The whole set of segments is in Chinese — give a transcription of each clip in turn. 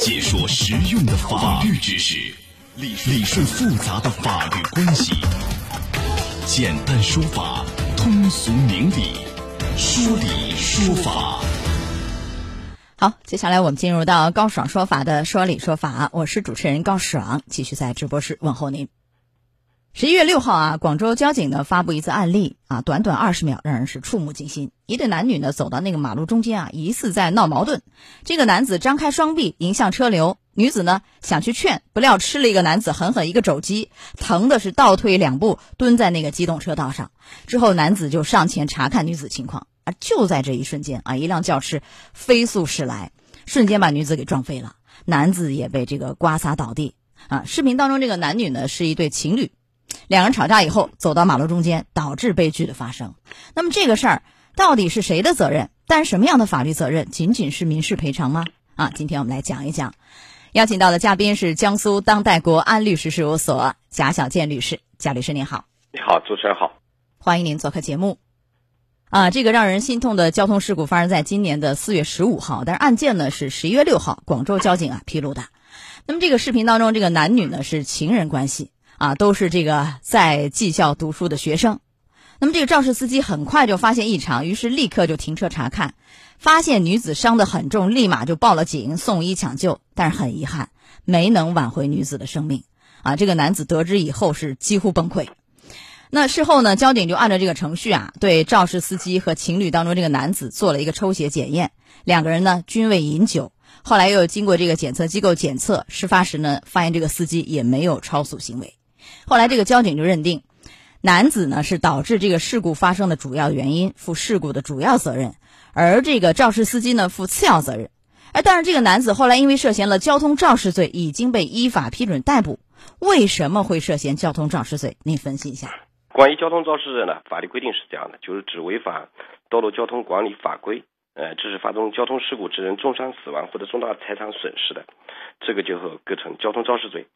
解说实用的法律知识，理理顺复杂的法律关系，简单说法，通俗明理，说理说法。好，接下来我们进入到高爽说法的说理说法，我是主持人高爽，继续在直播室问候您。十一月六号啊，广州交警呢发布一次案例啊，短短二十秒，让人是触目惊心。一对男女呢走到那个马路中间啊，疑似在闹矛盾。这个男子张开双臂迎向车流，女子呢想去劝，不料吃了一个男子狠狠一个肘击，疼的是倒退两步，蹲在那个机动车道上。之后男子就上前查看女子情况啊，就在这一瞬间啊，一辆轿车飞速驶来，瞬间把女子给撞飞了，男子也被这个刮擦倒地啊。视频当中这个男女呢是一对情侣。两人吵架以后走到马路中间，导致悲剧的发生。那么这个事儿到底是谁的责任？担什么样的法律责任？仅仅是民事赔偿吗？啊，今天我们来讲一讲。邀请到的嘉宾是江苏当代国安律师事务所贾小建律师。贾律师您好，你好，主持人好，欢迎您做客节目。啊，这个让人心痛的交通事故发生在今年的四月十五号，但是案件呢是十一月六号广州交警啊披露的。那么这个视频当中，这个男女呢是情人关系。啊，都是这个在技校读书的学生。那么这个肇事司机很快就发现异常，于是立刻就停车查看，发现女子伤得很重，立马就报了警，送医抢救。但是很遗憾，没能挽回女子的生命。啊，这个男子得知以后是几乎崩溃。那事后呢，交警就按照这个程序啊，对肇事司机和情侣当中这个男子做了一个抽血检验，两个人呢均未饮酒。后来又经过这个检测机构检测，事发时呢发现这个司机也没有超速行为。后来，这个交警就认定，男子呢是导致这个事故发生的主要原因，负事故的主要责任，而这个肇事司机呢负次要责任。哎，但是这个男子后来因为涉嫌了交通肇事罪，已经被依法批准逮捕。为什么会涉嫌交通肇事罪？您分析一下。关于交通肇事罪呢，法律规定是这样的，就是指违反道路交通管理法规，呃，致使发生交通事故致人重伤、死亡或者重大财产损失的，这个就构成交通肇事罪。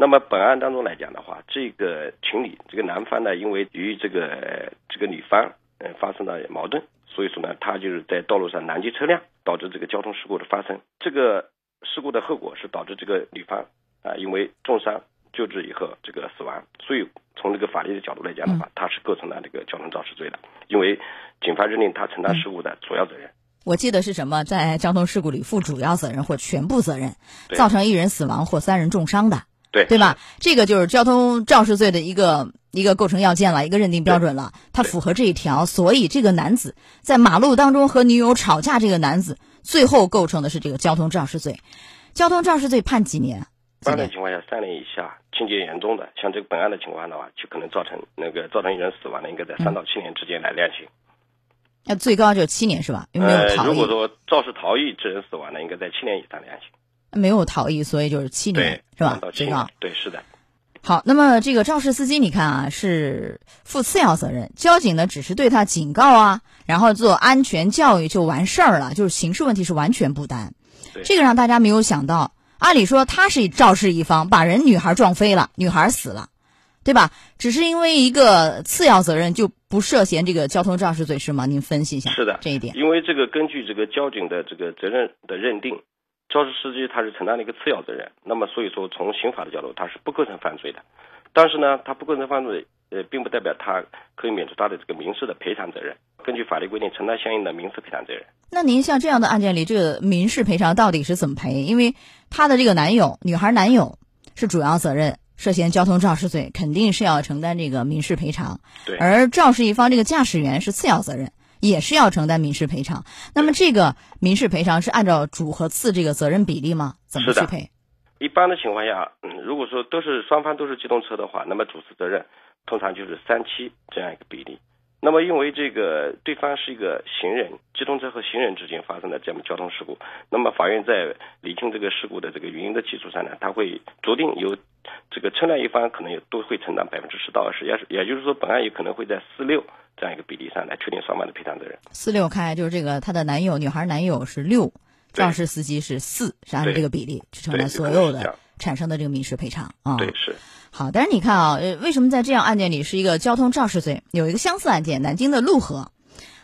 那么本案当中来讲的话，这个情侣，这个男方呢，因为与这个这个女方，嗯，发生了矛盾，所以说呢，他就是在道路上拦截车辆，导致这个交通事故的发生。这个事故的后果是导致这个女方啊，因为重伤救治以后这个死亡。所以从这个法律的角度来讲的话，他是构成了这个交通肇事罪的，因为警方认定他承担事故的主要责任。我记得是什么，在交通事故里负主要责任或全部责任，造成一人死亡或三人重伤的。对对吧？这个就是交通肇事罪的一个一个构成要件了，一个认定标准了。他符合这一条，所以这个男子在马路当中和女友吵架，这个男子最后构成的是这个交通肇事罪。交通肇事罪判几年？一般的情况下三年以下，情节严重的，像这个本案的情况的话，就可能造成那个造成一人死亡的，应该在三到七年之间来量刑。那最高就七年是吧？有没有逃逸？如果说肇事逃逸致人死亡的，应该在七年以上量刑。没有逃逸，所以就是七年，是吧？最高对，是的。好，那么这个肇事司机，你看啊，是负次要责任。交警呢，只是对他警告啊，然后做安全教育就完事儿了，就是刑事问题是完全不担。这个让大家没有想到，按理说他是肇事一方，把人女孩撞飞了，女孩死了，对吧？只是因为一个次要责任就不涉嫌这个交通肇事罪是吗？您分析一下。是的，这一点。因为这个根据这个交警的这个责任的认定。肇事司机他是承担了一个次要责任，那么所以说从刑法的角度他是不构成犯罪的，但是呢，他不构成犯罪，呃，并不代表他可以免除他的这个民事的赔偿责任。根据法律规定，承担相应的民事赔偿责任。那您像这样的案件里，这个民事赔偿到底是怎么赔？因为他的这个男友，女孩男友是主要责任，涉嫌交通肇事罪，肯定是要承担这个民事赔偿。对。而肇事一方这个驾驶员是次要责任。也是要承担民事赔偿。那么这个民事赔偿是按照主和次这个责任比例吗？怎么去赔？一般的情况下，嗯，如果说都是双方都是机动车的话，那么主次责任通常就是三七这样一个比例。那么因为这个对方是一个行人，机动车和行人之间发生的这么交通事故，那么法院在理清这个事故的这个原因的基础上呢，他会酌定由这个车辆一方可能也都会承担百分之十到二十，也是也就是说本案有可能会在四六。这样一个比例上来确定双方的赔偿责任。四六开就是这个，她的男友女孩男友是六，肇事司机是四，是按照这个比例去承担所有的产生的这个民事赔偿啊。对，是。好，但是你看啊，为什么在这样案件里是一个交通肇事罪？有一个相似案件，南京的陆河，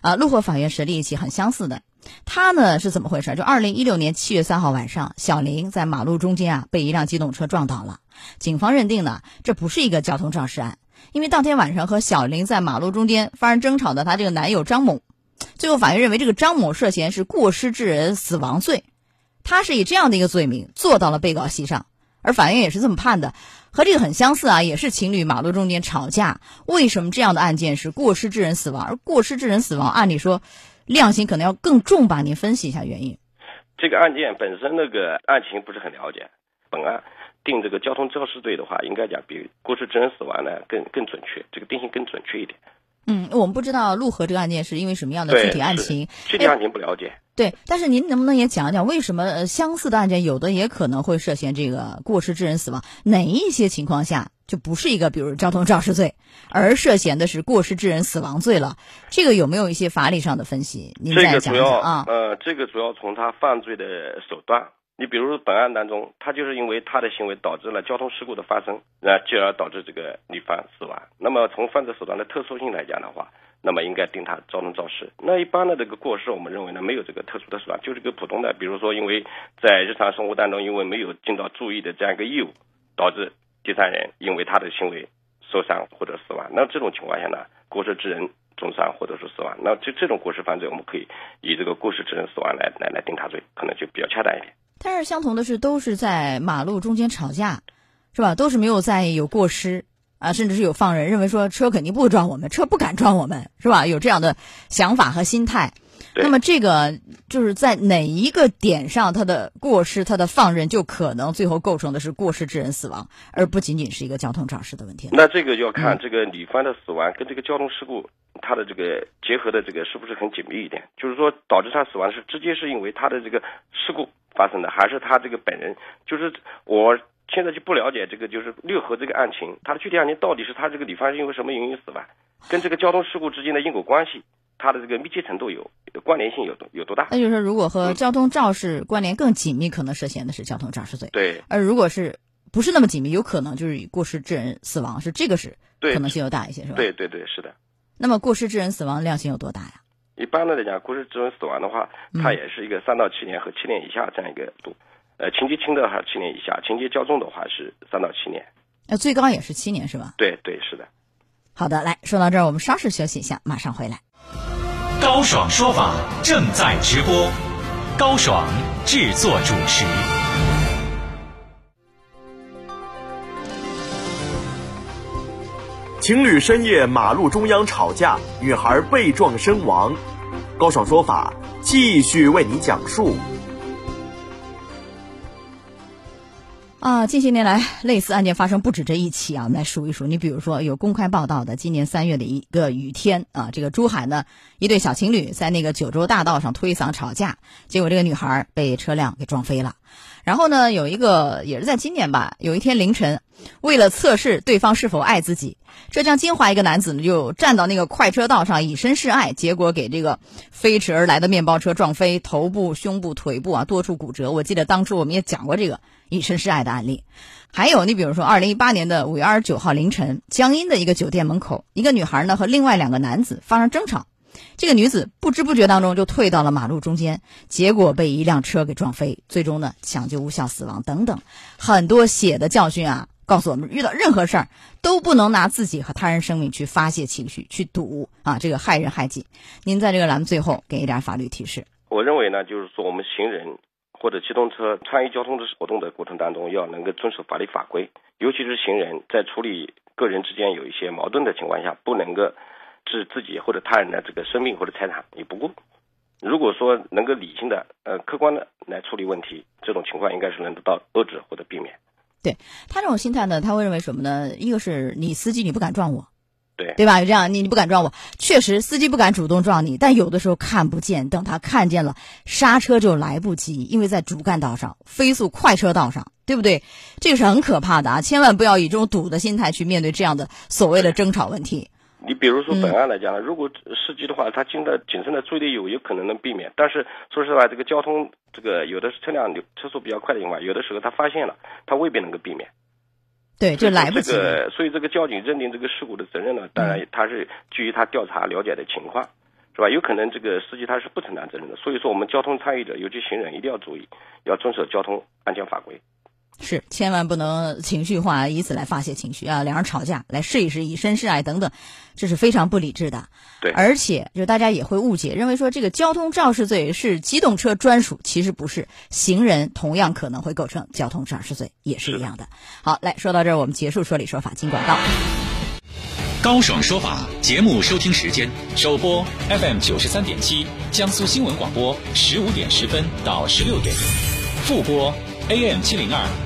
啊，陆河法院审理一起很相似的，他呢是怎么回事？就二零一六年七月三号晚上，小林在马路中间啊被一辆机动车撞倒了。警方认定呢，这不是一个交通肇事案，因为当天晚上和小林在马路中间发生争吵的他这个男友张某，最后法院认为这个张某涉嫌是过失致人死亡罪，他是以这样的一个罪名坐到了被告席上，而法院也是这么判的，和这个很相似啊，也是情侣马路中间吵架，为什么这样的案件是过失致人死亡？而过失致人死亡，按理说。量刑可能要更重吧？您分析一下原因。这个案件本身那个案情不是很了解，本案定这个交通肇事罪的话，应该讲比过失致人死亡呢更更准确，这个定性更准确一点。嗯，我们不知道陆河这个案件是因为什么样的具体案情，具体案情不了解。对，但是您能不能也讲讲为什么相似的案件有的也可能会涉嫌这个过失致人死亡？哪一些情况下？就不是一个，比如交通肇事罪，而涉嫌的是过失致人死亡罪了。这个有没有一些法理上的分析？您再讲讲啊。呃，这个主要从他犯罪的手段。你比如本案当中，他就是因为他的行为导致了交通事故的发生，那进而导致这个女方死亡。那么从犯罪手段的特殊性来讲的话，那么应该定他交通肇事。那一般的这个过失，我们认为呢，没有这个特殊的手段，就是个普通的，比如说因为在日常生活当中，因为没有尽到注意的这样一个义务，导致。第三人因为他的行为受伤或者死亡，那这种情况下呢，过失致人重伤或者是死亡，那这这种过失犯罪，我们可以以这个过失致人死亡来来来定他罪，可能就比较恰当一点。但是相同的是，都是在马路中间吵架，是吧？都是没有在意有过失啊，甚至是有放任，认为说车肯定不撞我们，车不敢撞我们，是吧？有这样的想法和心态。那么这个就是在哪一个点上，他的过失、他的放任，就可能最后构成的是过失致人死亡，而不仅仅是一个交通肇事的问题。那这个要看这个女方的死亡跟这个交通事故，它的这个结合的这个是不是很紧密一点？就是说导致他死亡是直接是因为他的这个事故发生的，还是他这个本人？就是我现在就不了解这个就是六合这个案情，他的具体案情到底是他这个女方是因为什么原因死亡，跟这个交通事故之间的因果关系。它的这个密切程度有关联性有多有多大？那就是说，如果和交通肇事关联更紧密，可能涉嫌的是交通肇事罪。对。而如果是不是那么紧密，有可能就是以过失致人死亡，是这个是可能性要大一些，是吧？对对对，是的。那么过失致人死亡量刑有多大呀？一般的来讲，过失致人死亡的话，它也是一个三到七年和七年以下这样一个度。呃，情节轻的话七年以下，情节较重的话是三到七年。呃，最高也是七年，是吧？对对，是的。好的，来说到这儿，我们稍事休息一下，马上回来。高爽说法正在直播，高爽制作主持。情侣深夜马路中央吵架，女孩被撞身亡。高爽说法继续为你讲述。啊，近些年来，类似案件发生不止这一起啊。我们来数一数，你比如说有公开报道的，今年三月的一个雨天啊，这个珠海呢，一对小情侣在那个九州大道上推搡吵架，结果这个女孩被车辆给撞飞了。然后呢，有一个也是在今年吧，有一天凌晨，为了测试对方是否爱自己，浙江金华一个男子呢就站到那个快车道上以身示爱，结果给这个飞驰而来的面包车撞飞，头部、胸部、腿部啊多处骨折。我记得当初我们也讲过这个以身示爱的案例。还有你比如说，二零一八年的五月二十九号凌晨，江阴的一个酒店门口，一个女孩呢和另外两个男子发生争吵。这个女子不知不觉当中就退到了马路中间，结果被一辆车给撞飞，最终呢抢救无效死亡等等，很多血的教训啊，告诉我们遇到任何事儿都不能拿自己和他人生命去发泄情绪，去赌啊，这个害人害己。您在这个栏目最后给一点法律提示。我认为呢，就是说我们行人或者机动车参与交通的活动的过程当中，要能够遵守法律法规，尤其是行人在处理个人之间有一些矛盾的情况下，不能够。置自己或者他人的这个生命或者财产于不顾。如果说能够理性的、呃客观的来处理问题，这种情况应该是能得到遏制或者避免。对他这种心态呢，他会认为什么呢？一个是你司机你不敢撞我，对对吧？这样你你不敢撞我，确实司机不敢主动撞你，但有的时候看不见，等他看见了，刹车就来不及，因为在主干道上、飞速快车道上，对不对？这个是很可怕的啊！千万不要以这种赌的心态去面对这样的所谓的争吵问题。你比如说本案来讲，如果司机的话，他尽的谨慎的注意力有有可能能避免。但是说实话，这个交通这个有的车辆流车速比较快的情况，有的时候他发现了，他未必能够避免。对，就来不及。这个，所以这个交警认定这个事故的责任呢，当然他是基于他调查了解的情况。是吧？有可能这个司机他是不承担责任的，所以说我们交通参与者，尤其行人一定要注意，要遵守交通安全法规。是，千万不能情绪化，以此来发泄情绪啊！两人吵架，来试一试，以身试爱等等，这是非常不理智的。对，而且就大家也会误解，认为说这个交通肇事罪是机动车专属，其实不是，行人同样可能会构成交通肇事罪，也是一样的。好，来说到这儿，我们结束说理说法，进广告。高爽说法节目收听时间：首播 FM 九十三点七，江苏新闻广播十五点十分到十六点；复播 AM 七零二。